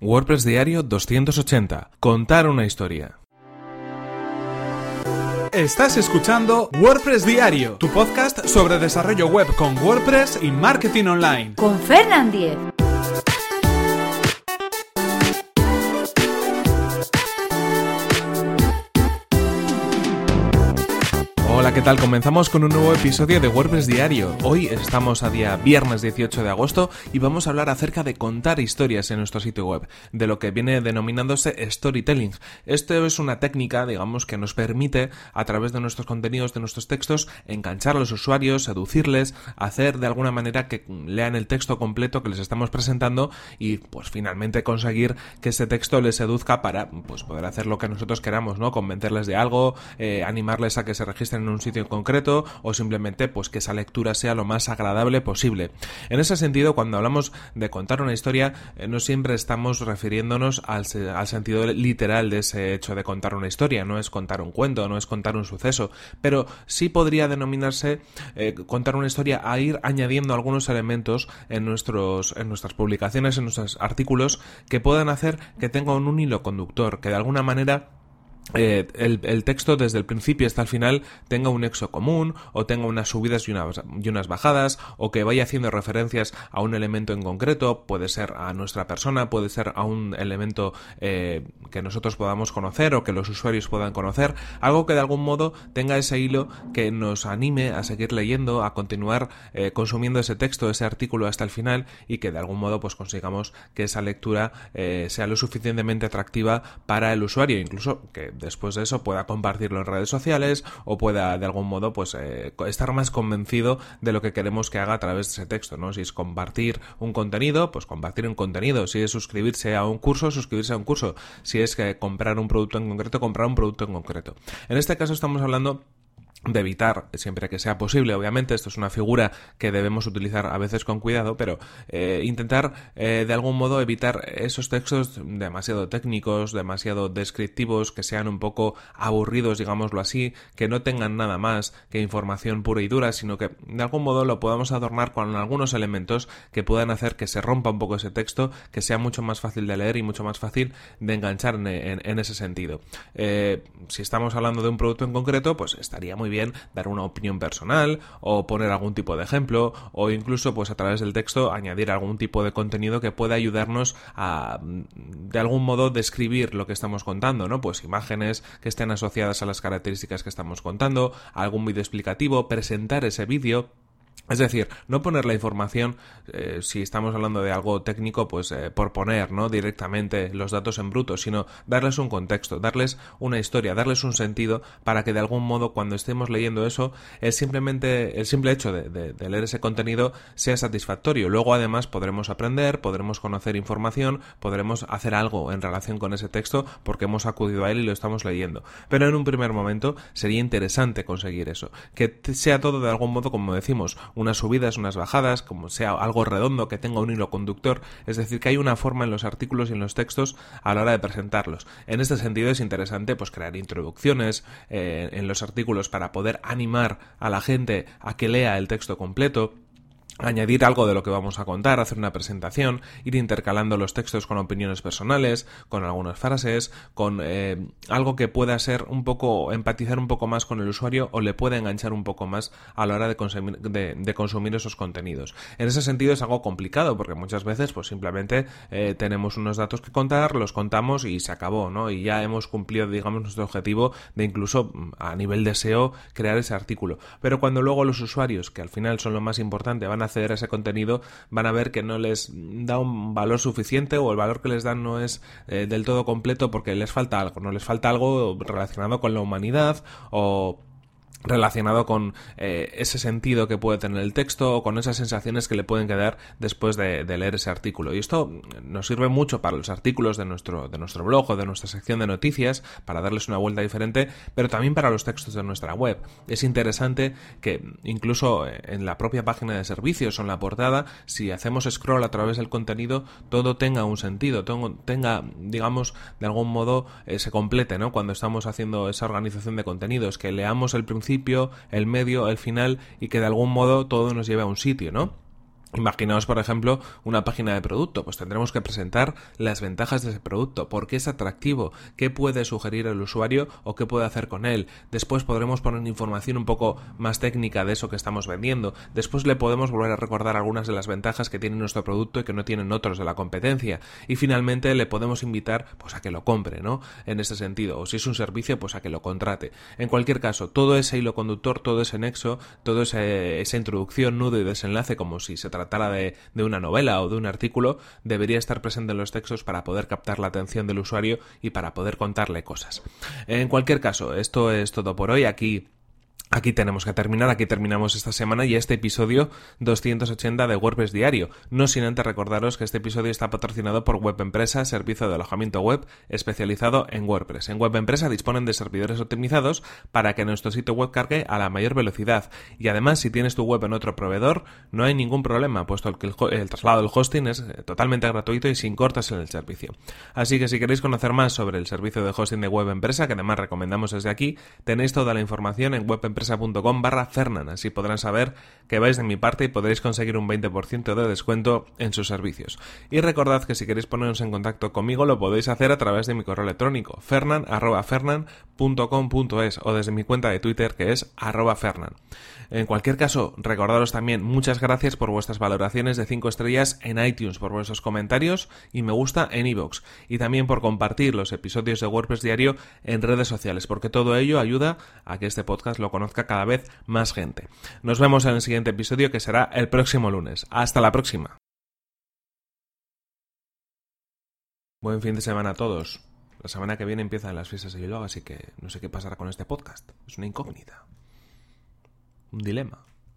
WordPress Diario 280. Contar una historia. Estás escuchando WordPress Diario, tu podcast sobre desarrollo web con WordPress y marketing online. Con Fernand Diez. Hola, ¿qué tal? Comenzamos con un nuevo episodio de WordPress Diario. Hoy estamos a día viernes 18 de agosto y vamos a hablar acerca de contar historias en nuestro sitio web, de lo que viene denominándose storytelling. Esto es una técnica, digamos, que nos permite, a través de nuestros contenidos, de nuestros textos, enganchar a los usuarios, seducirles, hacer de alguna manera que lean el texto completo que les estamos presentando y, pues, finalmente conseguir que ese texto les seduzca para, pues, poder hacer lo que nosotros queramos, ¿no? Convencerles de algo, eh, animarles a que se registren en un sitio en concreto o simplemente pues que esa lectura sea lo más agradable posible. En ese sentido, cuando hablamos de contar una historia, eh, no siempre estamos refiriéndonos al, sentido literal de ese hecho de contar una historia, no es contar un cuento, no es contar un suceso, pero sí podría denominarse eh, contar una historia a ir añadiendo algunos elementos en, nuestros, en nuestras publicaciones, en nuestros artículos, que puedan hacer que tenga un hilo conductor, que de alguna manera eh, el, texto desde el principio hasta el final tenga un nexo común o tenga unas subidas y unas, y unas, bajadas o que vaya haciendo referencias a un elemento en concreto, puede ser a nuestra persona, puede ser a un elemento eh, que nosotros podamos conocer o que los usuarios puedan conocer, algo que de algún modo tenga ese hilo que nos anime a seguir leyendo, a continuar eh, consumiendo ese texto, ese artículo hasta el final y que de algún modo pues consigamos que esa lectura sea lo suficientemente atractiva para el usuario, incluso que después de eso pueda compartirlo en redes sociales o pueda de algún modo pues eh, estar más convencido de lo que queremos que haga a través de ese texto, ¿no? Si es compartir un contenido, pues compartir un contenido, si es suscribirse a un curso, suscribirse a un curso, si es que comprar un producto en concreto, comprar un producto en concreto. En este caso estamos hablando de evitar, siempre que sea posible, obviamente, esto es una figura que debemos utilizar a veces con cuidado, pero eh, intentar eh, de algún modo evitar esos textos demasiado técnicos, demasiado descriptivos, que sean un poco aburridos, digámoslo así, que no tengan nada más que información pura y dura, sino que de algún modo lo podamos adornar con algunos elementos que puedan hacer que se rompa un poco ese texto, que sea mucho más fácil de leer y mucho más fácil de enganchar en, ese sentido. Eh, si estamos hablando de un producto en concreto, pues estaría muy bien dar una opinión personal o poner algún tipo de ejemplo o incluso pues a través del texto añadir algún tipo de contenido que pueda ayudarnos a de algún modo describir lo que estamos contando, ¿no? Pues imágenes que estén asociadas a las características que estamos contando, algún vídeo explicativo, presentar ese vídeo es decir, no poner la información, eh, si estamos hablando de algo técnico, pues eh, por poner, ¿no? Directamente los datos en bruto, sino darles un contexto, darles una historia, darles un sentido para que de algún modo cuando estemos leyendo eso, el simplemente, el simple hecho de, leer ese contenido sea satisfactorio. Luego además podremos aprender, podremos conocer información, podremos hacer algo en relación con ese texto porque hemos acudido a él y lo estamos leyendo. Pero en un primer momento sería interesante conseguir eso. Que sea todo de algún modo, como decimos, unas subidas, unas bajadas, como sea algo redondo que tenga un hilo conductor, es decir, que hay una forma en los artículos y en los textos a la hora de presentarlos. En este sentido es interesante pues crear introducciones eh, en los artículos para poder animar a la gente a que lea el texto completo añadir algo de lo que vamos a contar, hacer una presentación, ir intercalando los textos con opiniones personales, con algunas frases, con eh, algo que pueda ser un poco, empatizar un poco más con el usuario o le pueda enganchar un poco más a la hora de consumir, de, consumir esos contenidos. En ese sentido es algo complicado porque muchas veces pues simplemente eh, tenemos unos datos que contar, los contamos y se acabó, ¿no? Y ya hemos cumplido, digamos, nuestro objetivo de incluso mm, a nivel de SEO crear ese artículo. Pero cuando luego los usuarios, que al final son lo más importante, van a acceder a ese contenido, van a ver que no les da un valor suficiente o el valor que les dan no es eh, del todo completo porque les falta algo, no les falta algo relacionado con la humanidad o relacionado con eh, ese sentido que puede tener el texto o con esas sensaciones que le pueden quedar después de, leer ese artículo. Y esto nos sirve mucho para los artículos de nuestro, de nuestro blog o de nuestra sección de noticias, para darles una vuelta diferente, pero también para los textos de nuestra web. Es interesante que incluso en la propia página de servicios o en la portada, si hacemos scroll a través del contenido, todo tenga un sentido, tenga, digamos, de algún modo eh, se complete, ¿no? Cuando estamos haciendo esa organización de contenidos, que leamos el principio el medio, el final y que de algún modo todo nos lleve a un sitio, ¿no? Imaginaos, por ejemplo, una página de producto, pues tendremos que presentar las ventajas de ese producto, por qué es atractivo, qué puede sugerir el usuario o qué puede hacer con él. Después podremos poner información un poco más técnica de eso que estamos vendiendo. Después le podemos volver a recordar algunas de las ventajas que tiene nuestro producto y que no tienen otros de la competencia. Y finalmente le podemos invitar pues a que lo compre, ¿no? En ese sentido, o si es un servicio, pues a que lo contrate. En cualquier caso, todo ese hilo conductor, todo ese nexo, toda esa introducción, nudo y desenlace como si se tratara tratara de, de una novela o de un artículo, debería estar presente en los textos para poder captar la atención del usuario y para poder contarle cosas. En cualquier caso, esto es todo por hoy. Aquí Aquí tenemos que terminar, aquí terminamos esta semana y este episodio 280 de WordPress Diario. No sin antes recordaros que este episodio está patrocinado por Web Empresa, servicio de alojamiento web especializado en WordPress. En Web Empresa disponen de servidores optimizados para que nuestro sitio web cargue a la mayor velocidad. Y además, si tienes tu web en otro proveedor, no hay ningún problema, puesto que el, traslado del hosting es eh, totalmente gratuito y sin cortes en el servicio. Así que si queréis conocer más sobre el servicio de hosting de Web Empresa, que además recomendamos desde aquí, tenéis toda la información en Web empresa.com barra Fernan. Así podrán saber que vais de mi parte y podréis conseguir un 20% de descuento en sus servicios. Y recordad que si queréis poneros en contacto conmigo lo podéis hacer a través de mi correo electrónico fernan.fernan.com.es o desde mi cuenta de Twitter que es arroba fernan. En cualquier caso, recordaros también muchas gracias por vuestras valoraciones de 5 estrellas en iTunes, por vuestros comentarios y me gusta en iVoox y también por compartir los episodios de WordPress Diario en redes sociales, porque todo ello ayuda a que este podcast lo conozca cada vez más gente. Nos vemos en el siguiente episodio que será el próximo lunes. Hasta la próxima. Buen fin de semana a todos. La semana que viene empiezan las fiestas de Bilbao, así que no sé qué pasará con este podcast. Es una incógnita. Un dilema.